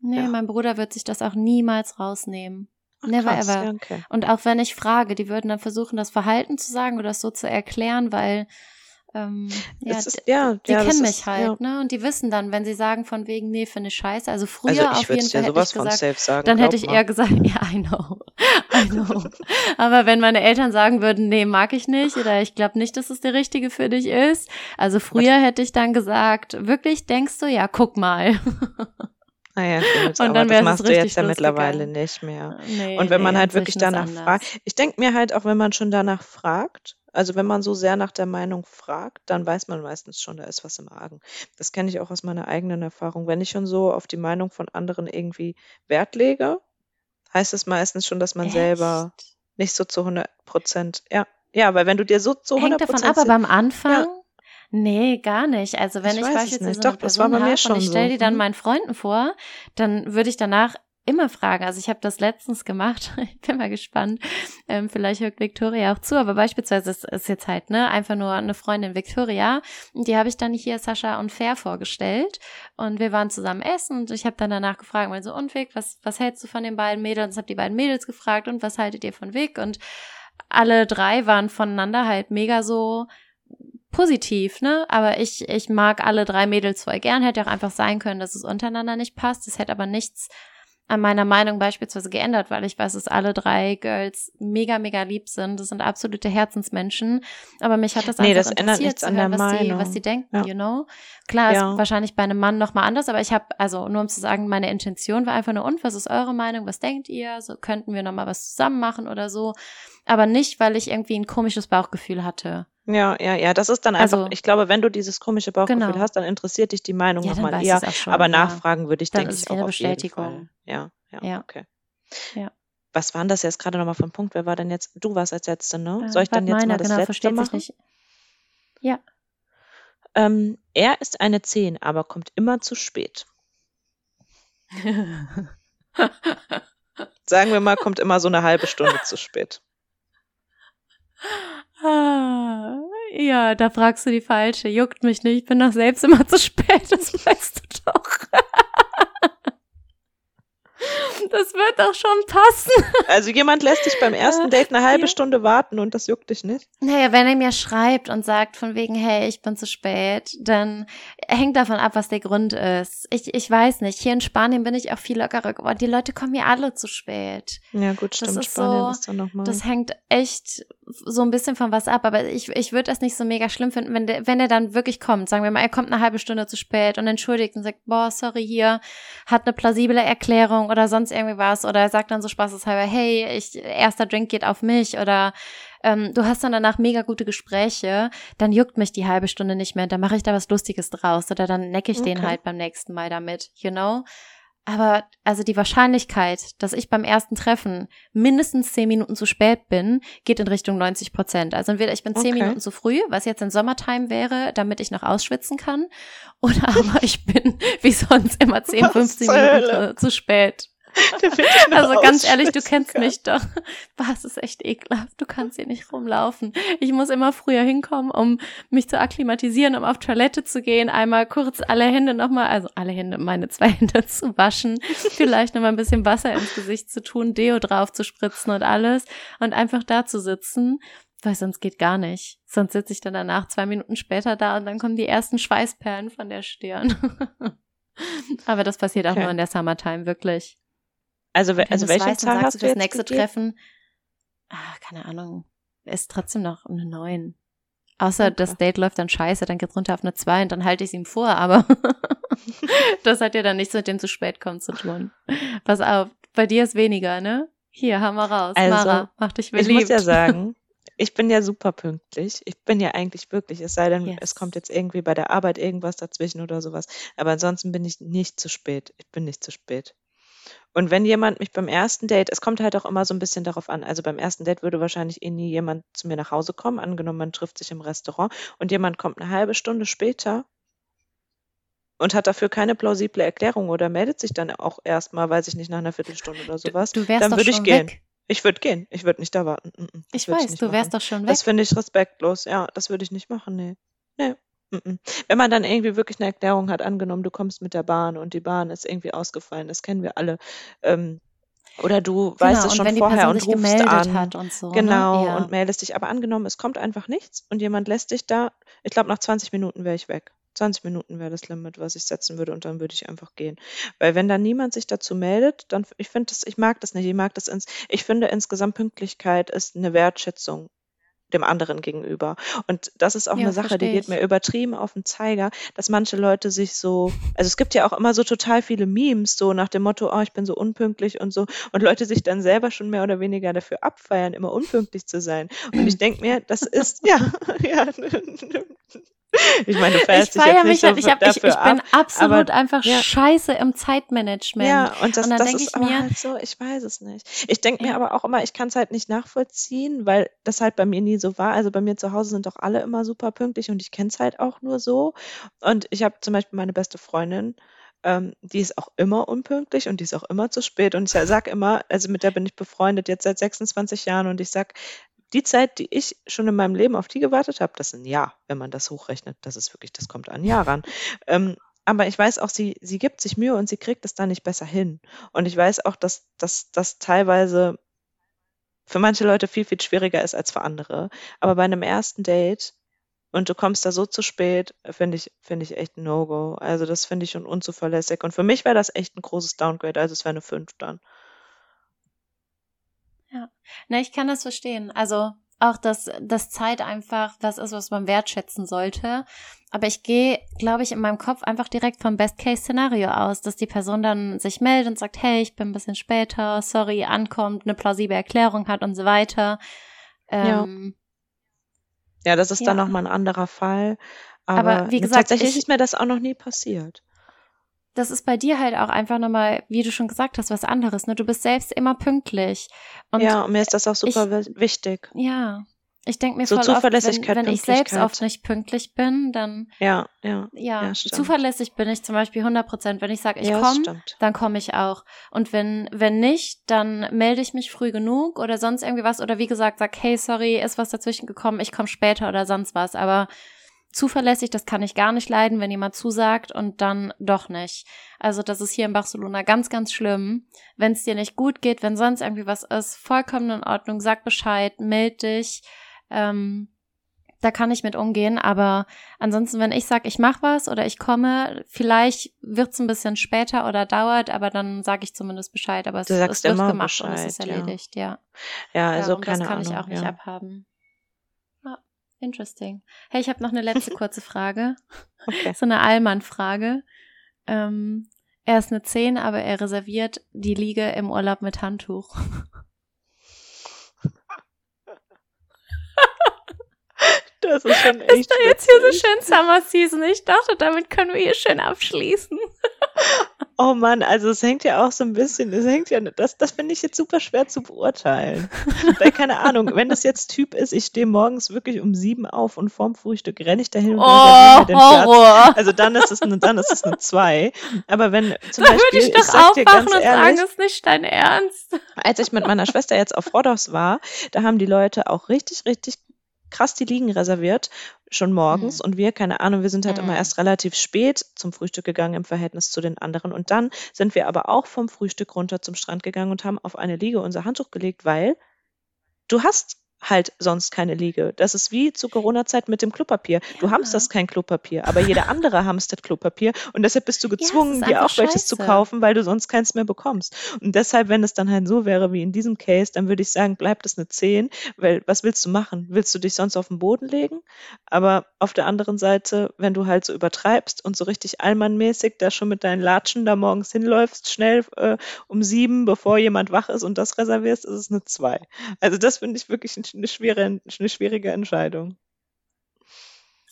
Nee, ja. mein Bruder wird sich das auch niemals rausnehmen. Ach, Never krass, ever. Okay. Und auch wenn ich frage, die würden dann versuchen, das Verhalten zu sagen oder das so zu erklären, weil ähm, ja, ist, ja, die ja, kennen mich ist, halt, ne? Und die wissen dann, wenn sie sagen von wegen, nee, finde ich scheiße. Also früher also auf jeden Fall hätte ich gesagt, sagen, dann hätte ich eher gesagt, ja, I know, I know. Aber wenn meine Eltern sagen würden, nee, mag ich nicht oder ich glaube nicht, dass es der richtige für dich ist. Also früher hätte ich dann gesagt, wirklich denkst du, ja, guck mal. Naja, ah gut, und dann das machst du jetzt ja mittlerweile nicht mehr. Nee, und wenn man nee, halt wirklich danach fragt, ich denke mir halt auch, wenn man schon danach fragt, also wenn man so sehr nach der Meinung fragt, dann weiß man meistens schon, da ist was im Argen. Das kenne ich auch aus meiner eigenen Erfahrung. Wenn ich schon so auf die Meinung von anderen irgendwie Wert lege, heißt es meistens schon, dass man Echt? selber nicht so zu 100 Prozent, ja, ja, weil wenn du dir so zu 100% Hängt davon ab, aber am Anfang, ja. Nee, gar nicht. Also wenn ich, ich beispielsweise so eine Doch, Person habe und ich stelle so. die dann mhm. meinen Freunden vor, dann würde ich danach immer fragen. Also ich habe das letztens gemacht. ich bin mal gespannt. Ähm, vielleicht hört Victoria auch zu, aber beispielsweise ist, ist jetzt halt ne einfach nur eine Freundin Victoria. Und die habe ich dann hier Sascha und Fair vorgestellt und wir waren zusammen essen und ich habe dann danach gefragt, mal so und Vic, was was hältst du von den beiden Mädels? Ich habe die beiden Mädels gefragt und was haltet ihr von Vic? Und alle drei waren voneinander halt mega so positiv, ne? Aber ich, ich mag alle drei Mädels voll gern. Hätte auch einfach sein können, dass es untereinander nicht passt. Es hätte aber nichts an meiner Meinung beispielsweise geändert, weil ich weiß, dass alle drei Girls mega, mega lieb sind. Das sind absolute Herzensmenschen. Aber mich hat das nee, einfach das ändert nichts an hören, was, Meinung. die, was die denken, ja. you know? Klar, ja. ist wahrscheinlich bei einem Mann nochmal anders, aber ich habe, also nur um zu sagen, meine Intention war einfach nur, und was ist eure Meinung? Was denkt ihr? So könnten wir nochmal was zusammen machen oder so. Aber nicht, weil ich irgendwie ein komisches Bauchgefühl hatte. Ja, ja, ja, das ist dann einfach, Also, ich glaube, wenn du dieses komische Bauchgefühl genau. hast, dann interessiert dich die Meinung Ja, nochmal eher. schon, Aber ja. nachfragen würde ich, Dann denke ich, auch wieder auf jeden Bestätigung. Fall. Ja, ja, Ja. okay. Ja. Was waren das jetzt gerade nochmal für ein Punkt? Wer war denn jetzt? Du warst als Letzte, ne? Äh, Soll ich dann jetzt meiner, mal das genau, Letzte machen? nicht. Ja. Ähm, er ist eine 10, aber kommt immer zu spät. Sagen wir mal, kommt immer so eine halbe Stunde zu spät. Ah, ja, da fragst du die falsche. Juckt mich nicht. Ich bin doch selbst immer zu spät. Das weißt du doch. Das wird doch schon passen. Also jemand lässt dich beim ersten Date eine halbe Ja. Stunde warten und das juckt dich nicht? Naja, wenn er mir schreibt und sagt von wegen, hey, ich bin zu spät, dann hängt davon ab, was der Grund ist. Ich, ich weiß nicht. Hier in Spanien bin ich auch viel lockerer geworden. Die Leute kommen mir alle zu spät. Ja gut, Das stimmt. ist Spanien so- ist dann nochmal. Das hängt echt so ein bisschen von was ab, aber ich, ich würde das nicht so mega schlimm finden, wenn der, wenn er dann wirklich kommt. Sagen wir mal, er kommt eine halbe Stunde zu spät und entschuldigt und sagt, boah, sorry, hier, hat eine plausible Erklärung oder sonst irgendwie was oder er sagt dann so spaßeshalber, hey, ich, erster Drink geht auf mich oder ähm, du hast dann danach mega gute Gespräche, dann juckt mich die halbe Stunde nicht mehr, dann mache ich da was Lustiges draus oder dann necke ich den Okay. halt beim nächsten Mal damit, you know? Aber also die Wahrscheinlichkeit, dass ich beim ersten Treffen mindestens zehn Minuten zu spät bin, geht in Richtung 90 Prozent. Also entweder ich bin zehn Okay. Minuten zu früh, was jetzt in Sommertime wäre, damit ich noch ausschwitzen kann, oder aber ich bin wie sonst immer 10, Was 15 zur Minuten zu spät. Also ganz ehrlich, du kennst können. mich doch. Was ist echt ekelhaft. Du kannst hier nicht rumlaufen. Ich muss immer früher hinkommen, um mich zu akklimatisieren, um auf Toilette zu gehen, einmal kurz alle Hände nochmal, also alle Hände, meine zwei Hände zu waschen, vielleicht nochmal ein bisschen Wasser ins Gesicht zu tun, Deo drauf zu spritzen und alles und einfach da zu sitzen. Weil sonst geht gar nicht. Sonst sitze ich dann danach zwei Minuten später da und dann kommen die ersten Schweißperlen von der Stirn. Aber das passiert auch Okay. nur in der Summertime, wirklich. Also, we- Wenn also du's welchen weißt, Zahl sagst hast du das nächste gegeben? Treffen. Ah, keine Ahnung. Ist trotzdem noch eine 9. Außer Okay. das Date läuft dann scheiße, dann geht's runter auf eine 2 und dann halte ich es ihm vor, aber das hat ja dann nichts mit dem zu spät kommen zu tun. Pass auf, bei dir ist weniger, ne? Hier, hau mal raus. Also, Mara, mach dich Ich beliebt. muss ja sagen, ich bin ja super pünktlich. Ich bin ja eigentlich wirklich, es sei denn, Yes. es kommt jetzt irgendwie bei der Arbeit irgendwas dazwischen oder sowas. Aber ansonsten bin ich nicht zu spät. Ich bin nicht zu spät. Und wenn jemand mich beim ersten Date, es kommt halt auch immer so ein bisschen darauf an, also beim ersten Date würde wahrscheinlich eh nie jemand zu mir nach Hause kommen, angenommen, man trifft sich im Restaurant und jemand kommt eine halbe Stunde später und hat dafür keine plausible Erklärung oder meldet sich dann auch erstmal, weiß ich nicht, nach einer Viertelstunde oder sowas, du wärst dann würde ich gehen. weg. Ich würde gehen. Ich würde nicht da warten. Mm, mm, das Ich würde weiß, du machen. wärst doch schon weg. Das finde ich respektlos. Ja, das würde ich nicht machen. Nee. Nee. Wenn man dann irgendwie wirklich eine Erklärung hat, angenommen, du kommst mit der Bahn und die Bahn ist irgendwie ausgefallen, das kennen wir alle. Ähm, oder du weißt genau, es und schon vorher und rufst gemeldet an. hat und so. Genau, ne? ja. und meldest dich. Aber angenommen, es kommt einfach nichts und jemand lässt dich da. Ich glaube, nach 20 Minuten wäre ich weg. 20 Minuten wäre das Limit, was ich setzen würde und dann würde ich einfach gehen. Weil wenn dann niemand sich dazu meldet, dann, ich finde das, ich mag das nicht. Ich mag das ins, ich finde insgesamt Pünktlichkeit ist eine Wertschätzung dem anderen gegenüber. Und das ist auch Ja, eine Sache, die geht mir übertrieben auf den Zeiger, dass manche Leute sich so, also es gibt ja auch immer so total viele Memes, so nach dem Motto, oh, ich bin so unpünktlich und so, und Leute sich dann selber schon mehr oder weniger dafür abfeiern, immer unpünktlich zu sein. Und ich denke mir, das ist, ja, ja. Ich meine, du Ich feierst dich feiere jetzt mich nicht so halt, ich, hab, ich, ich bin ab. absolut einfach ja. scheiße im Zeitmanagement. Ja, und das, Und dann denke ich aber mir- halt so, ich weiß es nicht. Ich denke mir Ja. aber auch immer, ich kann es halt nicht nachvollziehen, weil das halt bei mir nie so war. Also bei mir zu Hause sind doch alle immer super pünktlich und ich kenne es halt auch nur so. Und ich habe zum Beispiel meine beste Freundin, ähm, die ist auch immer unpünktlich und die ist auch immer zu spät. Und ich sag immer, also mit der bin ich befreundet jetzt seit 26 Jahren und ich sag, die Zeit, die ich schon in meinem Leben auf die gewartet habe, das ist ein Jahr, wenn man das hochrechnet. Das ist wirklich, das kommt an Jahr ran. Ähm, aber ich weiß auch, sie, sie gibt sich Mühe und sie kriegt es da nicht besser hin. Und ich weiß auch, dass das teilweise für manche Leute viel, viel schwieriger ist als für andere. Aber bei einem ersten Date und du kommst da so zu spät, finde ich, finde ich echt ein No-Go. Also das finde ich schon unzuverlässig. Und für mich wäre das echt ein großes Downgrade, also es wäre eine 5 dann. Na, ich kann das verstehen. Also auch, dass das Zeit einfach das ist, was man wertschätzen sollte. Aber ich gehe, glaube ich, in meinem Kopf einfach direkt vom Best-Case-Szenario aus, dass die Person dann sich meldet und sagt, hey, ich bin ein bisschen später, sorry, ankommt, eine plausible Erklärung hat und so weiter. Ähm, ja. ja, das ist ja. dann nochmal ein anderer Fall. Aber, aber wie gesagt, tatsächlich ich, ist mir das auch noch nie passiert das ist bei dir halt auch einfach nochmal, wie du schon gesagt hast, was anderes. Ne? Du bist selbst immer pünktlich. Und ja, und mir ist das auch super ich, wichtig. Ja. Ich denke mir so voll oft, wenn, wenn ich selbst oft nicht pünktlich bin, dann ja, ja, ja, ja zuverlässig bin ich zum Beispiel 100 Prozent. Wenn ich sage, ich ja, komme, dann komme ich auch. Und wenn wenn nicht, dann melde ich mich früh genug oder sonst irgendwie was oder wie gesagt sag, hey, sorry, ist was dazwischen gekommen, ich komme später oder sonst was. Aber zuverlässig, das kann ich gar nicht leiden, wenn jemand zusagt und dann doch nicht. Also das ist hier in Barcelona ganz, ganz schlimm. Wenn es dir nicht gut geht, wenn sonst irgendwie was ist, vollkommen in Ordnung, sag Bescheid, meld dich. Ähm, da kann ich mit umgehen, aber ansonsten, wenn ich sage, ich mache was oder ich komme, vielleicht wird's ein bisschen später oder dauert, aber dann sage ich zumindest Bescheid. Aber es, es wird gemacht Bescheid, und es ist erledigt, ja. Ja, ja also ja, keine das kann Ahnung, ich auch nicht ja. abhaben. Interesting. Hey, ich habe noch eine letzte kurze Frage. Okay. So eine Allmann-Frage. Ähm, er ist eine 10, aber er reserviert die Liege im Urlaub mit Handtuch. Das ist schon echt. Ist da jetzt hier so schön Summer Season? Ich dachte, damit können wir hier schön abschließen. Oh Mann, also es hängt ja auch so ein bisschen, es hängt ja, das, das finde ich jetzt super schwer zu beurteilen. Weil, keine Ahnung, wenn das jetzt Typ ist, ich stehe morgens wirklich um sieben auf und vorm Frühstück renne ich dahin und oh, den Horror. Platz. Also dann ist es eine, dann ist es eine zwei. Aber wenn zum da Beispiel, würde ich doch ich sag dir ganz und ehrlich, sagen, ist nicht dein Ernst. Als ich mit meiner Schwester jetzt auf Rodos war, da haben die Leute auch richtig, richtig krass die Liegen reserviert, schon morgens. Mhm. Und wir, keine Ahnung, wir sind halt mhm. immer erst relativ spät zum Frühstück gegangen im Verhältnis zu den anderen. Und dann sind wir aber auch vom Frühstück runter zum Strand gegangen und haben auf eine Liege unser Handtuch gelegt, weil du hast halt sonst keine Liege. Das ist wie zu Corona-Zeit mit dem Klopapier. Du ja. hamsterst kein Klopapier, aber jeder andere hamstert Klopapier und deshalb bist du gezwungen, ja, dir auch welches zu kaufen, weil du sonst keins mehr bekommst. Und deshalb, wenn es dann halt so wäre wie in diesem Case, dann würde ich sagen, bleibt es eine 10, weil was willst du machen? Willst du dich sonst auf den Boden legen? Aber auf der anderen Seite, wenn du halt so übertreibst und so richtig allmannmäßig da schon mit deinen Latschen da morgens hinläufst, schnell äh, um sieben, bevor jemand wach ist und das reservierst, ist es eine 2. Also das finde ich wirklich ein eine, schwere, eine schwierige Entscheidung.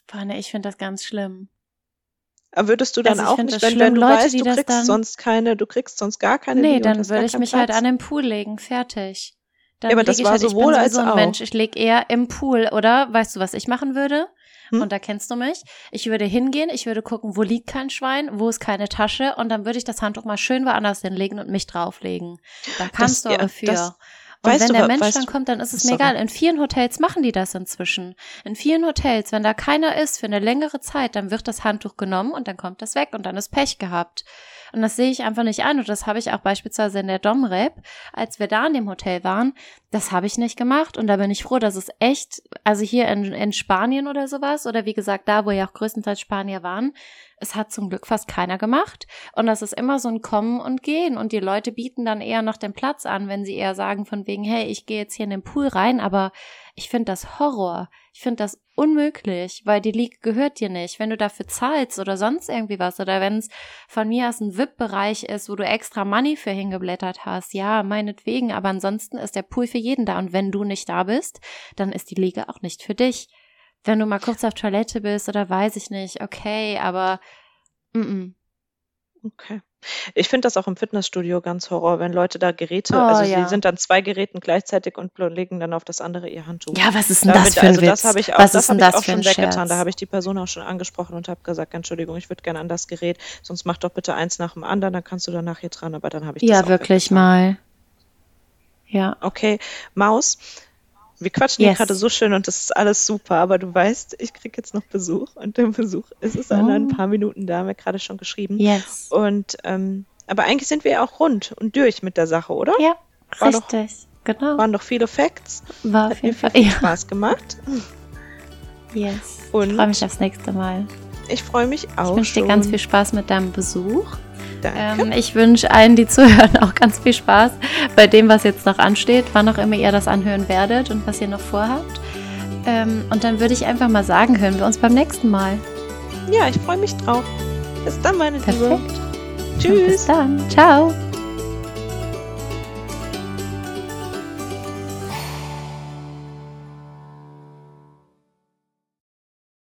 Boah, ne, ich finde das ganz schlimm. Aber würdest du dann also auch nicht, wenn, wenn du Leute, weißt, du kriegst dann, sonst keine, du kriegst sonst gar keine Nee, dann würde ich mich halt Platz. halt an den Pool legen, fertig. Dann ja, aber das war halt, sowohl als so auch. Mensch, ich lege eher im Pool, oder? Weißt du, was ich machen würde? Hm? Und da kennst du mich. Ich würde hingehen, ich würde gucken, wo liegt kein Schwein, wo ist keine Tasche und dann würde ich das Handtuch mal schön woanders hinlegen und mich drauflegen. Da kannst das, du aber für. Das, und weißt wenn der Mensch dann kommt, dann ist es mir egal. In vielen Hotels machen die das inzwischen. In vielen Hotels, wenn da keiner ist für eine längere Zeit, dann wird das Handtuch genommen und dann kommt das weg und dann ist Pech gehabt. Und das sehe ich einfach nicht ein. Und das habe ich auch beispielsweise in der Domrep, als wir da in dem Hotel waren, das habe ich nicht gemacht. Und da bin ich froh, dass es echt, also hier in, in Spanien oder sowas, oder wie gesagt, da, wo ja auch größtenteils Spanier waren, es hat zum Glück fast keiner gemacht. Und das ist immer so ein Kommen und Gehen. Und die Leute bieten dann eher noch den Platz an, wenn sie eher sagen von wegen, hey, ich gehe jetzt hier in den Pool rein, aber ich finde das Horror. Ich finde das unmöglich, weil die League gehört dir nicht. Wenn du dafür zahlst oder sonst irgendwie was oder wenn es von mir aus ein VIP-Bereich ist, wo du extra Money für hingeblättert hast, ja, meinetwegen, aber ansonsten ist der Pool für jeden da und wenn du nicht da bist, dann ist die Liga auch nicht für dich. Wenn du mal kurz auf Toilette bist oder weiß ich nicht, okay, aber mm -mm. Okay. Ich finde das auch im Fitnessstudio ganz Horror, wenn Leute da Geräte, oh, also ja. sie sind dann zwei Geräten gleichzeitig und legen dann auf das andere ihr Handtuch. Ja, was ist denn Damit, das für ein also das habe ich auch, was das habe ich auch schon weggetan. Da habe ich die Person auch schon angesprochen und habe gesagt, Entschuldigung, ich würde gerne an das Gerät, sonst mach doch bitte eins nach dem anderen, dann kannst du danach hier dran, aber dann habe ich das Ja, wirklich mal. Ja. Okay, Maus. Wir quatschen yes. hier gerade so schön und das ist alles super, aber du weißt, ich kriege jetzt noch Besuch und der Besuch ist es oh. in ein paar Minuten, da haben wir gerade schon geschrieben. Yes. Und ähm, aber eigentlich sind wir ja auch rund und durch mit der Sache, oder? Ja, War richtig, doch, genau. Waren doch viele Facts. War auf jeden Fall viel, viel Spaß gemacht. Yes. Und ich freue mich aufs nächste Mal. Ich freue mich auch. Ich wünsche dir ganz viel Spaß mit deinem Besuch. Ähm, ich wünsche allen, die zuhören, auch ganz viel Spaß bei dem, was jetzt noch ansteht, wann auch immer ihr das anhören werdet und was ihr noch vorhabt. Ähm, und dann würde ich einfach mal sagen, hören wir uns beim nächsten Mal. Ja, ich freue mich drauf. Bis dann, meine Perfekt. Liebe. Tschüss. Und bis dann. Ciao.